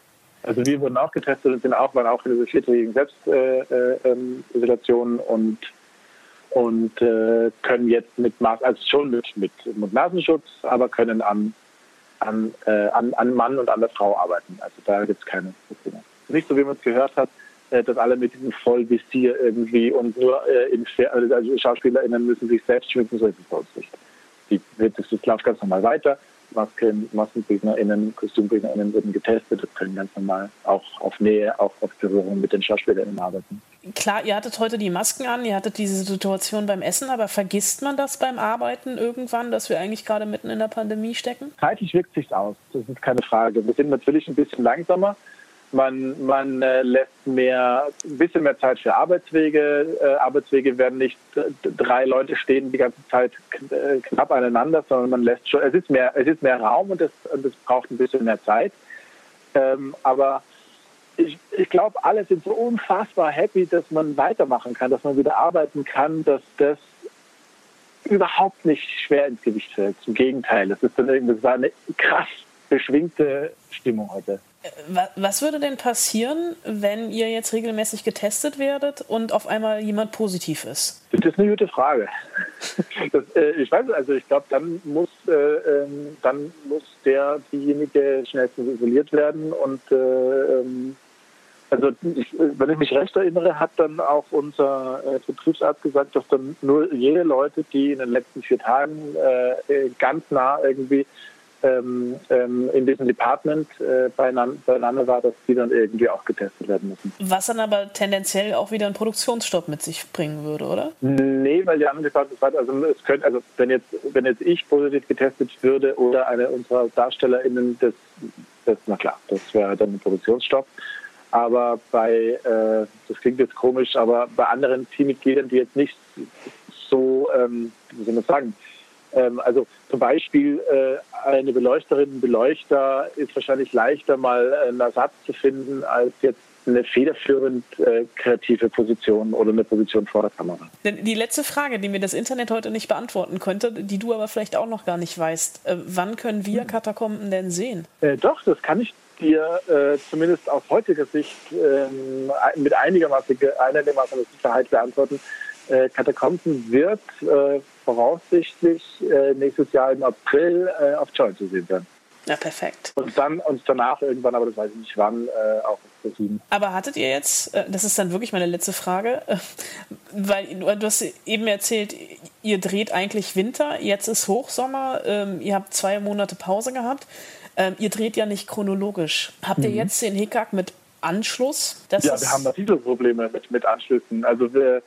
S7: Also wir wurden auch getestet und sind auch, waren auch in dieser viertägigen Selbstisolation äh, äh, und und äh, können jetzt mit Mas also schon mit, mit Mund-Nasenschutz, aber können an, an, äh, an, an Mann und an der Frau arbeiten. Also da gibt es keine Probleme. Nicht so, wie man es gehört hat, äh, dass alle mit diesem Vollvisier irgendwie und nur äh, in, also SchauspielerInnen müssen sich selbst schminken, so ist es bei nicht. Das läuft ganz normal weiter. Masken, MaskenbildnerInnen, KostümbildnerInnen wurden getestet, das können ganz normal auch auf Nähe, auch auf Berührung mit den SchauspielerInnen arbeiten.
S2: Klar, ihr hattet heute die Masken an, ihr hattet diese Situation beim Essen, aber vergisst man das beim Arbeiten irgendwann, dass wir eigentlich gerade mitten in der Pandemie stecken?
S7: Zeitlich wirkt sich aus, das ist keine Frage. Wir sind natürlich ein bisschen langsamer. Man, man äh, lässt mehr, ein bisschen mehr Zeit für Arbeitswege. Äh, Arbeitswege werden nicht drei Leute stehen die ganze Zeit äh, knapp aneinander, sondern man lässt schon, es ist mehr, es ist mehr Raum und es, und es braucht ein bisschen mehr Zeit. Ähm, aber ich, ich glaube, alle sind so unfassbar happy, dass man weitermachen kann, dass man wieder arbeiten kann, dass das überhaupt nicht schwer ins Gewicht fällt. Zum Gegenteil, es ist dann irgendwie, das war eine krass beschwingte Stimmung heute.
S2: Was würde denn passieren, wenn ihr jetzt regelmäßig getestet werdet und auf einmal jemand positiv ist?
S7: Das ist eine gute Frage. Das, äh, ich weiß, also ich glaube, dann muss äh, ähm, dann muss der diejenige schnellstens isoliert werden und äh, ähm, also ich, wenn ich mich recht erinnere, hat dann auch unser äh, Betriebsarzt gesagt, dass dann nur jene Leute, die in den letzten vier Tagen äh, ganz nah irgendwie ähm, ähm, in diesem Department äh, beieinander, beieinander war, dass die dann irgendwie auch getestet werden müssen.
S2: Was dann aber tendenziell auch wieder einen Produktionsstopp mit sich bringen würde, oder?
S7: Nee, weil die anderen Departments also es könnte, also wenn jetzt, wenn jetzt ich positiv getestet würde oder eine unserer DarstellerInnen, das, das na klar, das wäre dann ein Produktionsstopp. Aber bei, äh, das klingt jetzt komisch, aber bei anderen Teammitgliedern, die jetzt nicht so, ähm, wie soll man sagen, ähm, also zum Beispiel äh, eine Beleuchterin, ein Beleuchter ist wahrscheinlich leichter mal einen Ersatz zu finden als jetzt eine federführend äh, kreative Position oder eine Position vor der Kamera.
S2: Die letzte Frage, die mir das Internet heute nicht beantworten könnte, die du aber vielleicht auch noch gar nicht weißt. Äh, wann können wir hm. Katakomben denn sehen?
S7: Äh, doch, das kann ich dir äh, zumindest aus heutiger Sicht ähm, mit einigermaßen, einigermaßen Sicherheit beantworten. Äh, Katakomben wird äh, voraussichtlich äh, nächstes Jahr im April äh, auf Joy zu sehen sein.
S2: Ja, perfekt.
S7: Und dann und danach irgendwann, aber das weiß ich nicht wann, äh, auch
S2: Sieben. Aber hattet ihr jetzt, äh, das ist dann wirklich meine letzte Frage, weil du hast eben erzählt, ihr dreht eigentlich Winter, jetzt ist Hochsommer, ähm, ihr habt zwei Monate Pause gehabt. Ähm, ihr dreht ja nicht chronologisch. Habt ihr mhm. jetzt den Hickhack mit Anschluss?
S7: Das ja, wir haben massive Probleme mit, mit Anschlüssen. Also wir,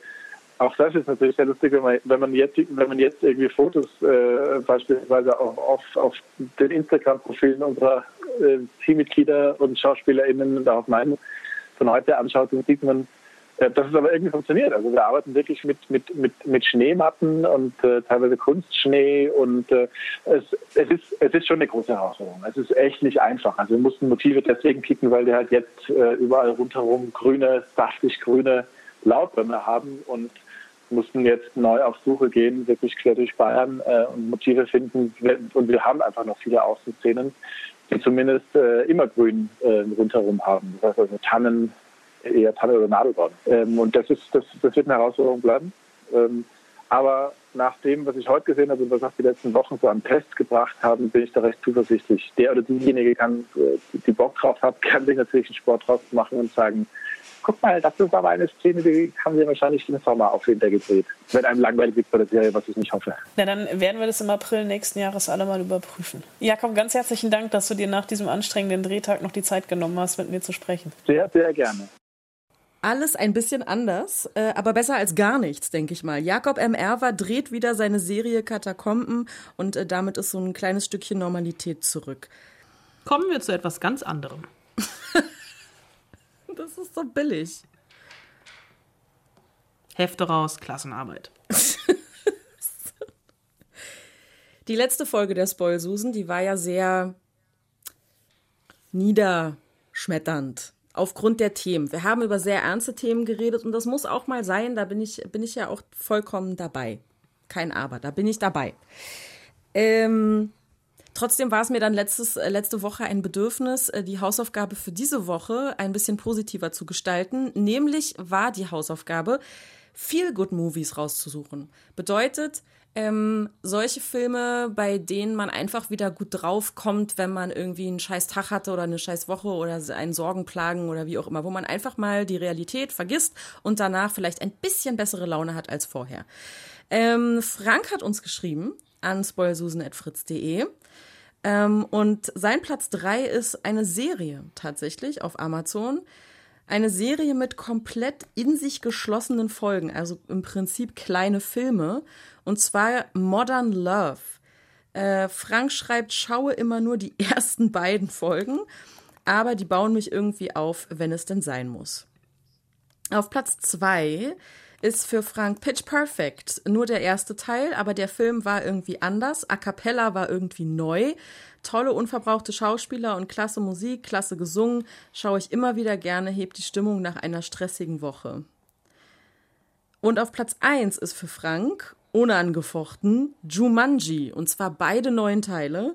S7: auch das ist natürlich sehr lustig, wenn man, wenn man, jetzt, wenn man jetzt irgendwie Fotos äh, beispielsweise auch auf, auf den Instagram-Profilen unserer äh, Teammitglieder und SchauspielerInnen und auch meinen von heute anschaut, dann sieht man, dass es aber irgendwie funktioniert. Also wir arbeiten wirklich mit, mit, mit, mit Schneematten und äh, teilweise Kunstschnee und äh, es, es, ist, es ist schon eine große Herausforderung. Es ist echt nicht einfach. Also wir mussten Motive deswegen kicken, weil wir halt jetzt äh, überall rundherum grüne, saftig grüne Laubäume haben und mussten jetzt neu auf Suche gehen, wirklich quer durch Bayern äh, und Motive finden. Und wir haben einfach noch viele Außenszenen, die zumindest äh, immer grün äh, rundherum haben. Das heißt also Tannen, eher Tanne oder Nadelbaum. Ähm, und das ist, das, das wird eine Herausforderung bleiben. Ähm, aber nach dem, was ich heute gesehen habe und was auch die letzten Wochen so an Tests gebracht haben, bin ich da recht zuversichtlich. Der oder diejenige kann, äh, die Bock drauf hat, kann sich natürlich einen Sport draus machen und sagen, guck mal, das ist aber eine Szene, die haben sie wahrscheinlich den Sommer auf Winter gedreht. Wenn einem langweilig wird bei der Serie, was ich nicht hoffe.
S2: Na, dann werden wir das im April nächsten Jahres alle mal überprüfen. Jakob, ganz herzlichen Dank, dass du dir nach diesem anstrengenden Drehtag noch die Zeit genommen hast, mit mir zu sprechen.
S7: Sehr, sehr gerne
S1: alles ein bisschen anders, äh, aber besser als gar nichts, denke ich mal. Jakob M. Erwer dreht wieder seine Serie Katakomben und äh, damit ist so ein kleines Stückchen Normalität zurück.
S2: Kommen wir zu etwas ganz anderem.
S1: das ist so billig.
S2: Hefte raus, Klassenarbeit.
S1: die letzte Folge der Spoilsusen, die war ja sehr niederschmetternd aufgrund der Themen. Wir haben über sehr ernste Themen geredet und das muss auch mal sein. Da bin ich, bin ich ja auch vollkommen dabei. Kein Aber, da bin ich dabei. Ähm, trotzdem war es mir dann letztes, äh, letzte Woche ein Bedürfnis, äh, die Hausaufgabe für diese Woche ein bisschen positiver zu gestalten. Nämlich war die Hausaufgabe, Feel Good Movies rauszusuchen. Bedeutet, ähm, solche Filme, bei denen man einfach wieder gut draufkommt, wenn man irgendwie einen scheiß Tag hatte oder eine scheiß Woche oder einen Sorgenplagen oder wie auch immer, wo man einfach mal die Realität vergisst und danach vielleicht ein bisschen bessere Laune hat als vorher. Ähm, Frank hat uns geschrieben an spoilsusen.fritz.de ähm, und sein Platz drei ist eine Serie tatsächlich auf Amazon Eine Serie mit komplett in sich geschlossenen Folgen, also im Prinzip kleine Filme. Und zwar Modern Love. Äh, Frank schreibt, schaue immer nur die ersten beiden Folgen, aber die bauen mich irgendwie auf, wenn es denn sein muss. Auf Platz zwei ist für Frank Pitch Perfect nur der erste Teil, aber der Film war irgendwie anders. A cappella war irgendwie neu. Tolle, unverbrauchte Schauspieler und klasse Musik, klasse gesungen. Schaue ich immer wieder gerne, hebt die Stimmung nach einer stressigen Woche. Und auf Platz 1 ist für Frank, unangefochten, Jumanji. Und zwar beide neuen Teile.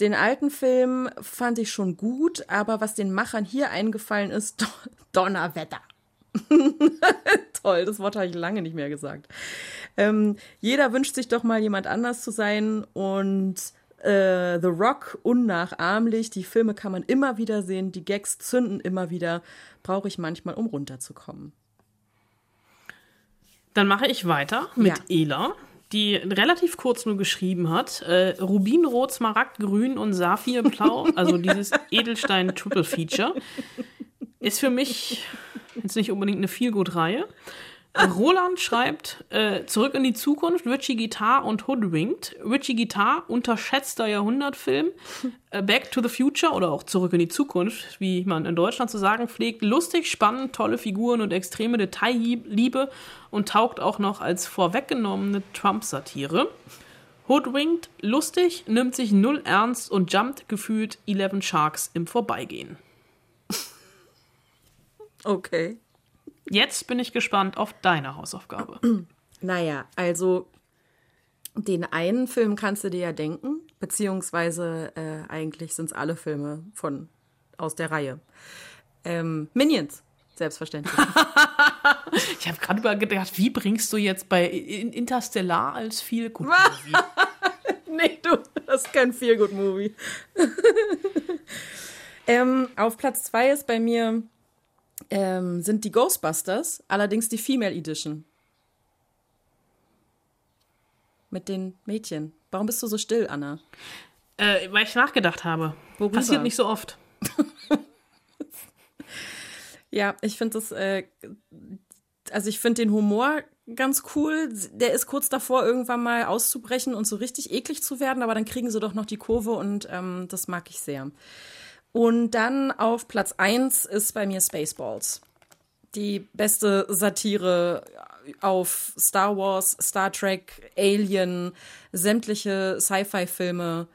S1: Den alten Film fand ich schon gut, aber was den Machern hier eingefallen ist, Donnerwetter. Toll, das Wort habe ich lange nicht mehr gesagt. Ähm, jeder wünscht sich doch mal jemand anders zu sein und äh, The Rock unnachahmlich. Die Filme kann man immer wieder sehen, die Gags zünden immer wieder. Brauche ich manchmal, um runterzukommen.
S2: Dann mache ich weiter mit ja. Ela, die relativ kurz nur geschrieben hat. Äh, Rubinrot, Smaragdgrün und Saphirblau, also dieses Edelstein Triple Feature, ist für mich jetzt nicht unbedingt eine Feelgood-Reihe. Roland schreibt, äh, zurück in die Zukunft, Richie Guitar und Hoodwinked. Richie Guitar, unterschätzter Jahrhundertfilm. Äh, Back to the Future oder auch zurück in die Zukunft, wie man in Deutschland zu sagen pflegt. Lustig, spannend, tolle Figuren und extreme Detailliebe und taugt auch noch als vorweggenommene Trump-Satire. Hoodwinked, lustig, nimmt sich null ernst und jumpt gefühlt 11 Sharks im Vorbeigehen.
S1: Okay.
S2: Jetzt bin ich gespannt auf deine Hausaufgabe.
S1: Naja, also den einen Film kannst du dir ja denken, beziehungsweise äh, eigentlich sind es alle Filme von aus der Reihe. Ähm, Minions, selbstverständlich.
S2: ich habe gerade übergedacht, wie bringst du jetzt bei Interstellar als Good
S1: Movie? nee, du hast kein Feel Good Movie. ähm, auf Platz zwei ist bei mir ähm, sind die Ghostbusters, allerdings die Female Edition. Mit den Mädchen. Warum bist du so still, Anna?
S2: Äh, weil ich nachgedacht habe. Worüber? Passiert nicht so oft.
S1: ja, ich finde das, äh, also ich finde den Humor ganz cool. Der ist kurz davor, irgendwann mal auszubrechen und so richtig eklig zu werden, aber dann kriegen sie doch noch die Kurve und ähm, das mag ich sehr. Und dann auf Platz 1 ist bei mir Spaceballs. Die beste Satire auf Star Wars, Star Trek, Alien, sämtliche Sci-Fi-Filme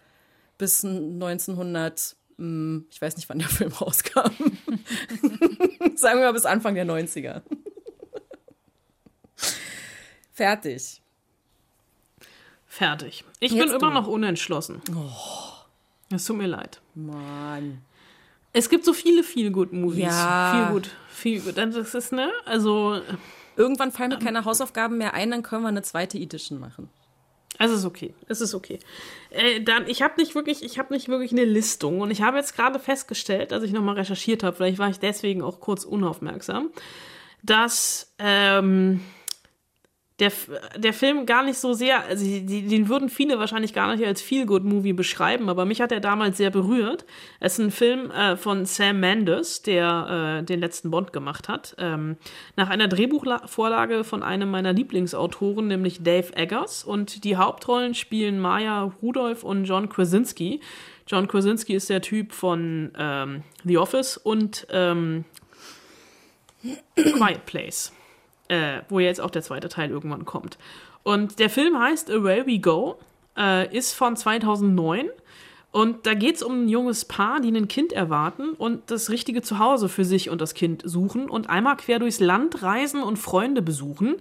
S1: bis 1900. Hm, ich weiß nicht, wann der Film rauskam. Sagen wir mal bis Anfang der 90er. Fertig.
S2: Fertig. Ich Jetzt bin immer noch unentschlossen. Oh. Es tut mir leid.
S1: Mann.
S2: Es gibt so viele viel gut Movies.
S1: Ja.
S2: Viel gut, viel gut. Das ist ne, also
S1: irgendwann fallen mir ähm, keine Hausaufgaben mehr ein, dann können wir eine zweite Edition machen.
S2: Es ist okay, es ist okay. Äh, dann, ich habe nicht wirklich, ich habe nicht wirklich eine Listung und ich habe jetzt gerade festgestellt, als ich nochmal recherchiert habe, vielleicht war ich deswegen auch kurz unaufmerksam, dass ähm, der, der Film gar nicht so sehr, also die, den würden viele wahrscheinlich gar nicht als Feel-Good-Movie beschreiben, aber mich hat er damals sehr berührt. Es ist ein Film äh, von Sam Mendes, der äh, den letzten Bond gemacht hat, ähm, nach einer Drehbuchvorlage von einem meiner Lieblingsautoren, nämlich Dave Eggers. Und die Hauptrollen spielen Maya Rudolph und John Krasinski. John Krasinski ist der Typ von ähm, The Office und ähm, Quiet Place äh, wo jetzt auch der zweite Teil irgendwann kommt. Und der Film heißt Away We Go, äh, ist von 2009. Und da geht es um ein junges Paar, die ein Kind erwarten und das richtige Zuhause für sich und das Kind suchen und einmal quer durchs Land reisen und Freunde besuchen,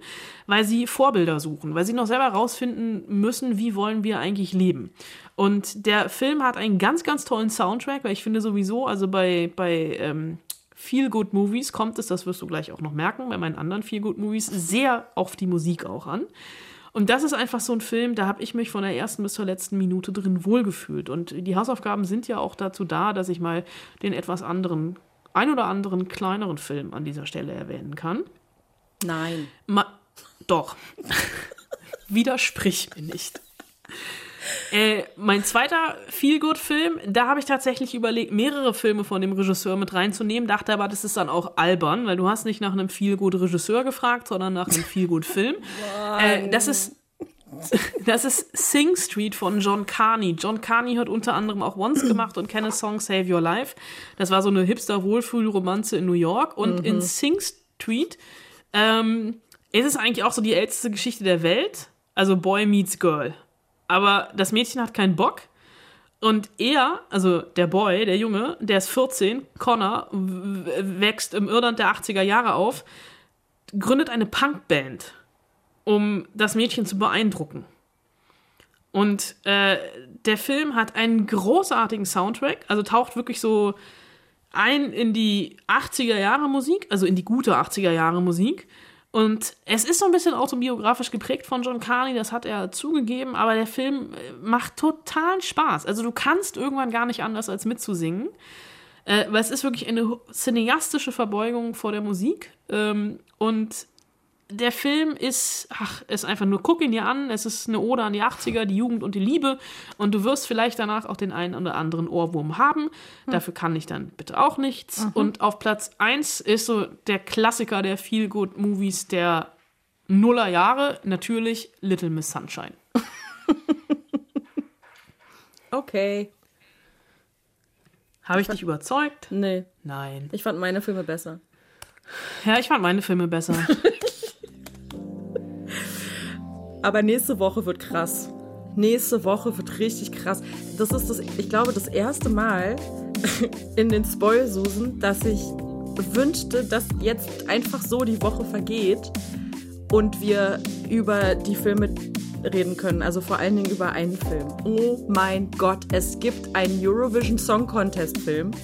S2: weil sie Vorbilder suchen, weil sie noch selber rausfinden müssen, wie wollen wir eigentlich leben. Und der Film hat einen ganz, ganz tollen Soundtrack, weil ich finde sowieso, also bei, bei ähm, Feel Good Movies kommt es, das wirst du gleich auch noch merken, bei meinen anderen Feel Good Movies, sehr auf die Musik auch an. Und das ist einfach so ein Film, da habe ich mich von der ersten bis zur letzten Minute drin wohlgefühlt. Und die Hausaufgaben sind ja auch dazu da, dass ich mal den etwas anderen, ein oder anderen kleineren Film an dieser Stelle erwähnen kann.
S1: Nein.
S2: Ma doch. Widersprich mir nicht. Äh, mein zweiter Feel-Good-Film, da habe ich tatsächlich überlegt, mehrere Filme von dem Regisseur mit reinzunehmen, dachte aber, das ist dann auch albern, weil du hast nicht nach einem Feel-Good-Regisseur gefragt, sondern nach einem Feel-Good-Film. äh, das ist das ist Sing Street von John Carney. John Carney hat unter anderem auch Once gemacht und Kenneth Song Save Your Life. Das war so eine Hipster-Wohlfühl-Romanze in New York. Und in Sing Street ähm, ist es eigentlich auch so die älteste Geschichte der Welt. Also Boy meets Girl. Aber das Mädchen hat keinen Bock. Und er, also der Boy, der Junge, der ist 14, Connor, wächst im Irland der 80er Jahre auf, gründet eine Punkband um das Mädchen zu beeindrucken. Und äh, der Film hat einen großartigen Soundtrack, also taucht wirklich so ein in die 80er Jahre Musik, also in die gute 80er Jahre Musik. Und es ist so ein bisschen autobiografisch geprägt von John Carney, das hat er zugegeben, aber der Film äh, macht total Spaß. Also du kannst irgendwann gar nicht anders als mitzusingen. Äh, weil es ist wirklich eine cineastische Verbeugung vor der Musik. Ähm, und der Film ist, ach, ist einfach nur, guck ihn dir an, es ist eine Ode an die 80er, die Jugend und die Liebe und du wirst vielleicht danach auch den einen oder anderen Ohrwurm haben. Dafür kann ich dann bitte auch nichts. Und auf Platz 1 ist so der Klassiker der Feel-Good-Movies der Nuller Jahre, natürlich Little Miss Sunshine.
S1: Okay.
S2: Habe ich dich überzeugt?
S1: Nee,
S2: Nein.
S1: ich fand meine Filme besser.
S2: Ja, ich fand meine Filme besser.
S1: Aber nächste Woche wird krass. Nächste Woche wird richtig krass. Das ist das, ich glaube, das erste Mal in den Spoilsusen, dass ich wünschte, dass jetzt einfach so die Woche vergeht und wir über die Filme reden können. Also vor allen Dingen über einen Film. Oh mein Gott, es gibt einen Eurovision Song Contest Film.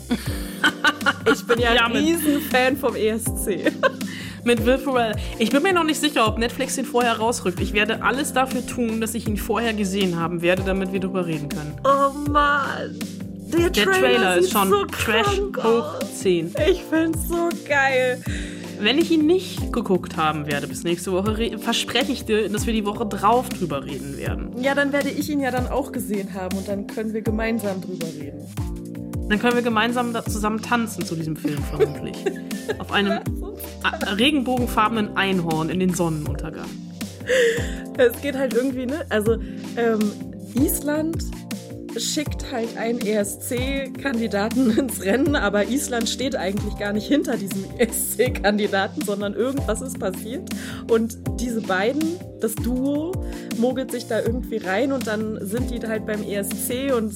S1: Ich bin ja ein Riesenfan vom ESC.
S2: Mit Will Ferrell. Ich bin mir noch nicht sicher, ob Netflix ihn vorher rausrückt. Ich werde alles dafür tun, dass ich ihn vorher gesehen haben werde, damit wir drüber reden können.
S1: Oh Mann. Der,
S2: Der
S1: Trailer,
S2: Trailer ist schon
S1: so
S2: Trash hoch
S1: aus.
S2: 10.
S1: Ich find's so geil.
S2: Wenn ich ihn nicht geguckt haben werde bis nächste Woche, re- verspreche ich dir, dass wir die Woche drauf drüber reden werden.
S1: Ja, dann werde ich ihn ja dann auch gesehen haben und dann können wir gemeinsam drüber reden.
S2: Dann können wir gemeinsam da zusammen tanzen zu diesem Film vermutlich. Auf einem a- regenbogenfarbenen Einhorn in den Sonnenuntergang.
S1: Es geht halt irgendwie, ne? Also, ähm, Island schickt halt einen ESC-Kandidaten ins Rennen, aber Island steht eigentlich gar nicht hinter diesem ESC-Kandidaten, sondern irgendwas ist passiert. Und diese beiden, das Duo, mogelt sich da irgendwie rein und dann sind die halt beim ESC und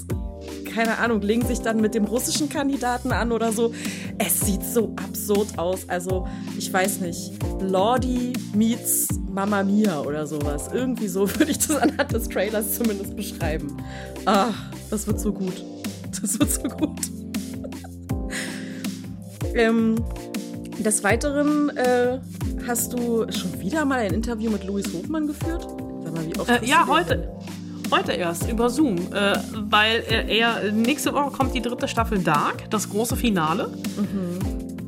S1: keine Ahnung, legen sich dann mit dem russischen Kandidaten an oder so. Es sieht so absurd aus. Also, ich weiß nicht. Lordi meets Mamma Mia oder sowas. Irgendwie so würde ich das anhand des Trailers zumindest beschreiben. Ah, das wird so gut. Das wird so gut. ähm, des Weiteren äh, hast du schon wieder mal ein Interview mit Louis Hofmann geführt? Sag mal, wie oft
S2: Äh, ja, heute. Heute erst, über Zoom. Äh, weil er, er, nächste Woche kommt die dritte Staffel Dark, das große Finale.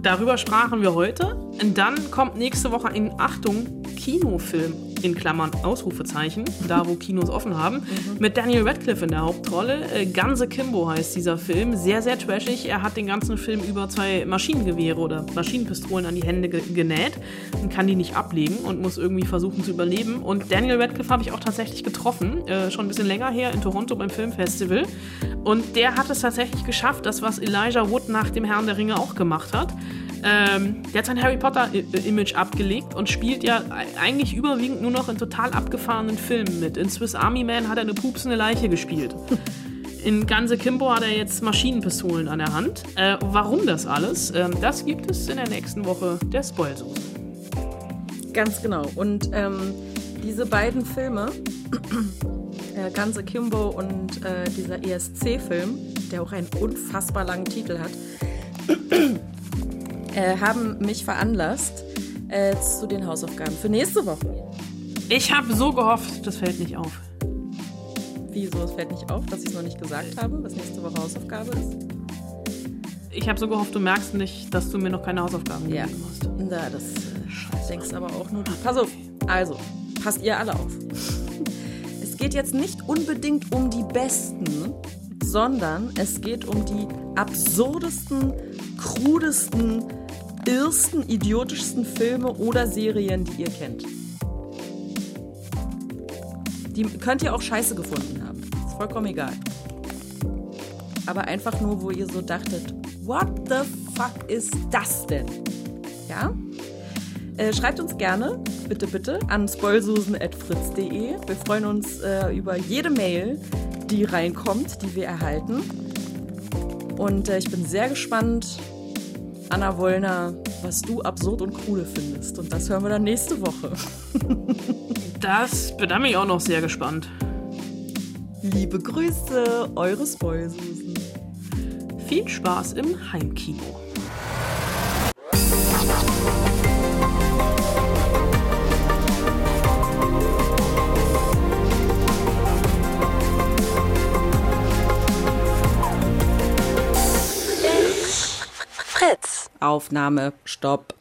S2: Darüber sprachen wir heute. Und dann kommt nächste Woche ein, Achtung, Kinofilm in Klammern Ausrufezeichen, da wo Kinos offen haben, mit Daniel Radcliffe in der Hauptrolle. Äh, Ganze Kimbo heißt dieser Film. Sehr, sehr trashig. Er hat den ganzen Film über zwei Maschinengewehre oder Maschinenpistolen an die Hände ge genäht und kann die nicht ablegen und muss irgendwie versuchen zu überleben. Und Daniel Radcliffe habe ich auch tatsächlich getroffen, äh, schon ein bisschen länger her in Toronto beim Filmfestival. Und der hat es tatsächlich geschafft, das, was Elijah Wood nach dem Herrn der Ringe auch gemacht hat. Ähm, der hat sein Harry Potter-Image abgelegt und spielt ja e- eigentlich überwiegend nur noch in total abgefahrenen Filmen mit. In Swiss Army Man hat er eine pupsende Leiche gespielt. In Ganze Kimbo hat er jetzt Maschinenpistolen an der Hand. Äh, warum das alles? Ähm, das gibt es in der nächsten Woche der Spoilsoße.
S1: Ganz genau. Und ähm, diese beiden Filme, äh, Ganze Kimbo und äh, dieser ESC-Film, der auch einen unfassbar langen Titel hat, äh, haben mich veranlasst äh, zu den Hausaufgaben für nächste Woche.
S2: Ich habe so gehofft, das fällt nicht auf.
S1: Wieso? Es fällt nicht auf, dass ich es noch nicht gesagt habe, was nächste Woche Hausaufgabe ist.
S2: Ich habe so gehofft, du merkst nicht, dass du mir noch keine Hausaufgaben
S1: Ja.
S2: gegeben hast.
S1: Na, das äh, denkst aber auch nur du. Pass auf. Also, passt ihr alle auf. Es geht jetzt nicht unbedingt um die besten, sondern es geht um die absurdesten, krudesten, irrsten, idiotischsten Filme oder Serien, die ihr kennt. Die könnt ihr auch scheiße gefunden haben. Ist vollkommen egal. Aber einfach nur, wo ihr so dachtet, what the fuck ist das denn? Ja? Äh, schreibt uns gerne, bitte, bitte, an spoilsusen.fritz.de. Wir freuen uns äh, über jede Mail, die reinkommt, die wir erhalten. Und äh, ich bin sehr gespannt, Anna Wollner, was du absurd und cool findest. Und das hören wir dann nächste Woche.
S2: Das bin ich auch noch sehr gespannt.
S1: Liebe Grüße, eure Spoilsusen.
S2: Viel Spaß im Heimkino.
S1: Aufnahme, Stopp.